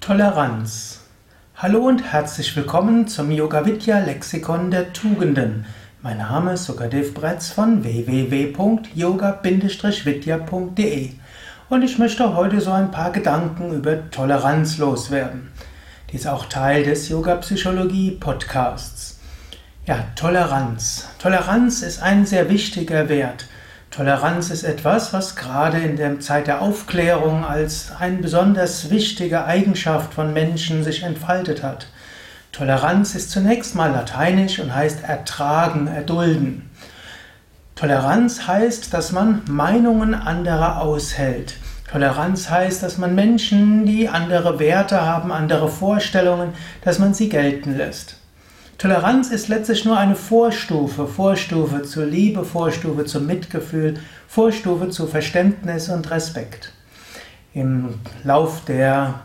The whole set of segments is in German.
Toleranz. Hallo und herzlich willkommen zum Yoga Vidya Lexikon der Tugenden. Mein Name ist Sukadev Bretz von www.yoga-vidya.de und ich möchte heute so ein paar Gedanken über Toleranz loswerden. Dies ist auch Teil des Yoga Psychologie Podcasts. Ja, Toleranz. Toleranz ist ein sehr wichtiger Wert. Toleranz ist etwas, was gerade in der Zeit der Aufklärung als eine besonders wichtige Eigenschaft von Menschen sich entfaltet hat. Toleranz ist zunächst mal lateinisch und heißt ertragen, erdulden. Toleranz heißt, dass man Meinungen anderer aushält. Toleranz heißt, dass man Menschen, die andere Werte haben, andere Vorstellungen, dass man sie gelten lässt. Toleranz ist letztlich nur eine Vorstufe, Vorstufe zur Liebe, Vorstufe zum Mitgefühl, Vorstufe zu Verständnis und Respekt. Im Lauf der,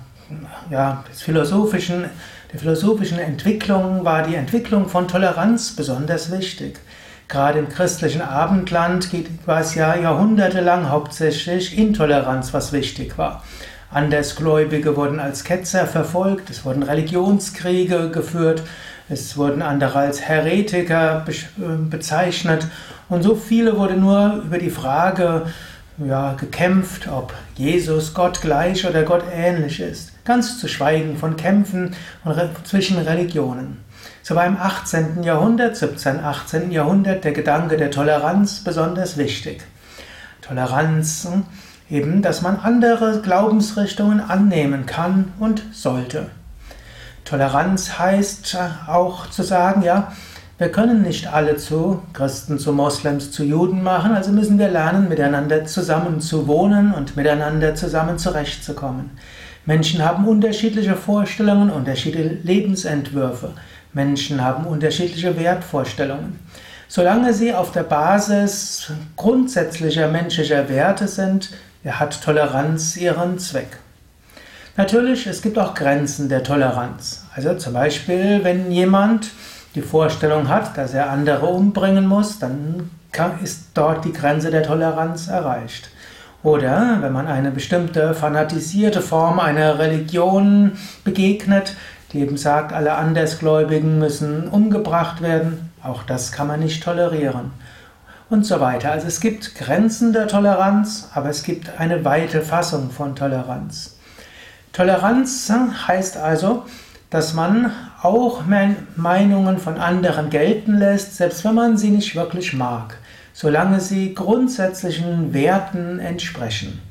ja, des philosophischen, der philosophischen Entwicklung war die Entwicklung von Toleranz besonders wichtig. Gerade im christlichen Abendland war es ja jahrhundertelang hauptsächlich Intoleranz, was wichtig war. Andersgläubige wurden als Ketzer verfolgt, es wurden Religionskriege geführt, es wurden andere als Heretiker äh, bezeichnet und so viele wurde nur über die Frage ja, gekämpft, ob Jesus Gott gleich oder Gott ähnlich ist. Ganz zu schweigen von Kämpfen zwischen Religionen. So war im 18. Jahrhundert, 17. 18. Jahrhundert der Gedanke der Toleranz besonders wichtig. Toleranz, hm, eben, dass man andere Glaubensrichtungen annehmen kann und sollte. Toleranz heißt auch zu sagen, ja, wir können nicht alle zu Christen, zu Moslems, zu Juden machen, also müssen wir lernen, miteinander zusammen zu wohnen und miteinander zusammen zurechtzukommen. Menschen haben unterschiedliche Vorstellungen, unterschiedliche Lebensentwürfe. Menschen haben unterschiedliche Wertvorstellungen. Solange sie auf der Basis grundsätzlicher menschlicher Werte sind, hat Toleranz ihren Zweck. Natürlich, es gibt auch Grenzen der Toleranz. Also zum Beispiel, wenn jemand die Vorstellung hat, dass er andere umbringen muss, dann ist dort die Grenze der Toleranz erreicht. Oder wenn man eine bestimmte fanatisierte Form einer Religion begegnet, die eben sagt, alle Andersgläubigen müssen umgebracht werden, auch das kann man nicht tolerieren. Und so weiter. Also es gibt Grenzen der Toleranz, aber es gibt eine weite Fassung von Toleranz. Toleranz heißt also, dass man auch Meinungen von anderen gelten lässt, selbst wenn man sie nicht wirklich mag, solange sie grundsätzlichen Werten entsprechen.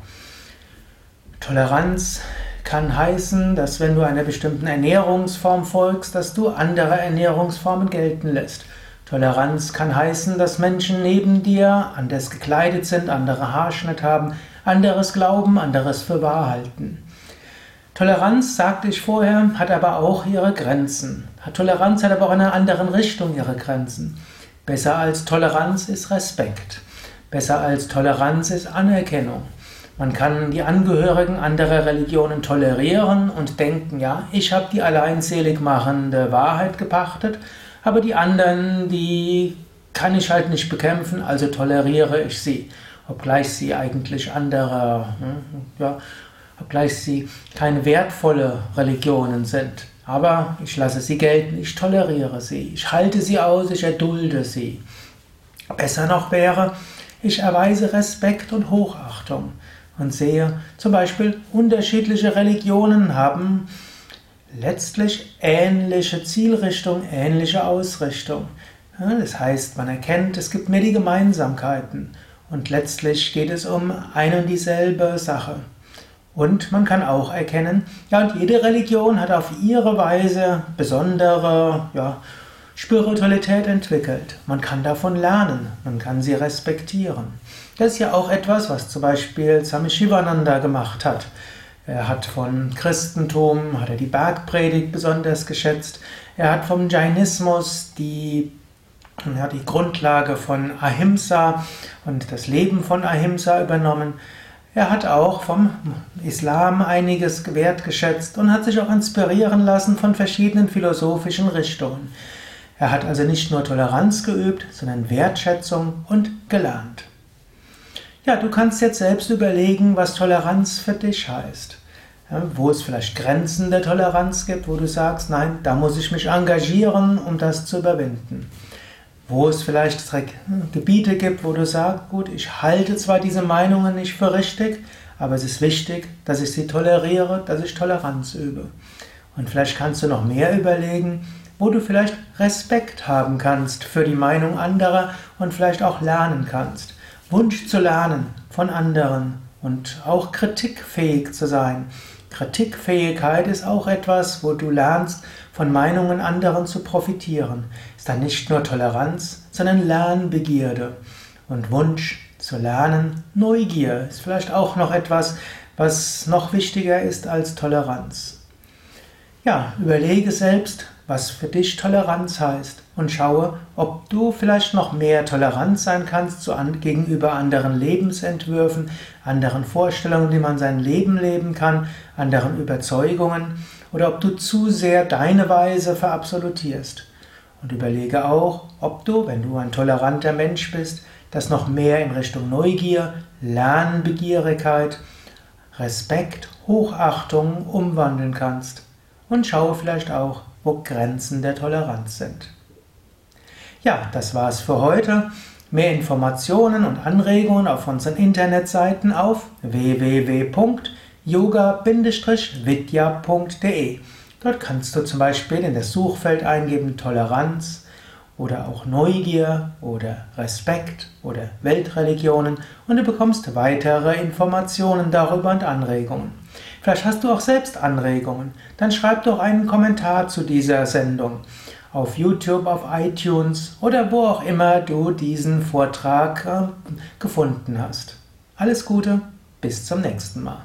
Toleranz kann heißen, dass wenn du einer bestimmten Ernährungsform folgst, dass du andere Ernährungsformen gelten lässt. Toleranz kann heißen, dass Menschen neben dir anders gekleidet sind, andere Haarschnitt haben, anderes glauben, anderes für wahr halten. Toleranz, sagte ich vorher, hat aber auch ihre Grenzen. Toleranz hat aber auch in einer anderen Richtung ihre Grenzen. Besser als Toleranz ist Respekt. Besser als Toleranz ist Anerkennung. Man kann die Angehörigen anderer Religionen tolerieren und denken, ja, ich habe die alleinselig machende Wahrheit gepachtet, aber die anderen, die kann ich halt nicht bekämpfen, also toleriere ich sie, obgleich sie eigentlich andere hm, ja, obgleich sie keine wertvolle Religionen sind. Aber ich lasse sie gelten, ich toleriere sie, ich halte sie aus, ich erdulde sie. Besser noch wäre, ich erweise Respekt und Hochachtung und sehe zum Beispiel, unterschiedliche Religionen haben letztlich ähnliche Zielrichtung, ähnliche Ausrichtung. Das heißt, man erkennt, es gibt mehr die Gemeinsamkeiten und letztlich geht es um eine und dieselbe Sache. Und man kann auch erkennen, ja, und jede Religion hat auf ihre Weise besondere ja, Spiritualität entwickelt. Man kann davon lernen, man kann sie respektieren. Das ist ja auch etwas, was zum Beispiel Swami Shivananda gemacht hat. Er hat von Christentum, hat er die Bergpredigt besonders geschätzt. Er hat vom Jainismus die, ja, die Grundlage von Ahimsa und das Leben von Ahimsa übernommen. Er hat auch vom Islam einiges wertgeschätzt und hat sich auch inspirieren lassen von verschiedenen philosophischen Richtungen. Er hat also nicht nur Toleranz geübt, sondern Wertschätzung und gelernt. Ja, du kannst jetzt selbst überlegen, was Toleranz für dich heißt. wo es vielleicht Grenzen der Toleranz gibt, wo du sagst, nein, da muss ich mich engagieren, um das zu überwinden. Wo es vielleicht Gebiete gibt, wo du sagst, gut, ich halte zwar diese Meinungen nicht für richtig, aber es ist wichtig, dass ich sie toleriere, dass ich Toleranz übe. Und vielleicht kannst du noch mehr überlegen, wo du vielleicht Respekt haben kannst für die Meinung anderer und vielleicht auch lernen kannst. Wunsch zu lernen von anderen und auch kritikfähig zu sein. Kritikfähigkeit ist auch etwas, wo du lernst, von Meinungen anderen zu profitieren. Ist dann nicht nur Toleranz, sondern Lernbegierde und Wunsch zu lernen. Neugier ist vielleicht auch noch etwas, was noch wichtiger ist als Toleranz. Ja, überlege selbst, was für dich Toleranz heißt und schaue, ob du vielleicht noch mehr tolerant sein kannst zu an, gegenüber anderen Lebensentwürfen, anderen Vorstellungen, wie man sein Leben leben kann, anderen Überzeugungen oder ob du zu sehr deine Weise verabsolutierst. Und überlege auch, ob du, wenn du ein toleranter Mensch bist, das noch mehr in Richtung Neugier, Lernbegierigkeit, Respekt, Hochachtung umwandeln kannst und schaue vielleicht auch, wo Grenzen der Toleranz sind. Ja, das war's für heute. Mehr Informationen und Anregungen auf unseren Internetseiten auf www.yoga-vidya.de. Dort kannst du zum Beispiel in das Suchfeld eingeben Toleranz oder auch Neugier oder Respekt oder Weltreligionen und du bekommst weitere Informationen darüber und Anregungen. Vielleicht hast du auch selbst Anregungen. Dann schreib doch einen Kommentar zu dieser Sendung auf YouTube, auf iTunes oder wo auch immer du diesen Vortrag äh, gefunden hast. Alles Gute, bis zum nächsten Mal.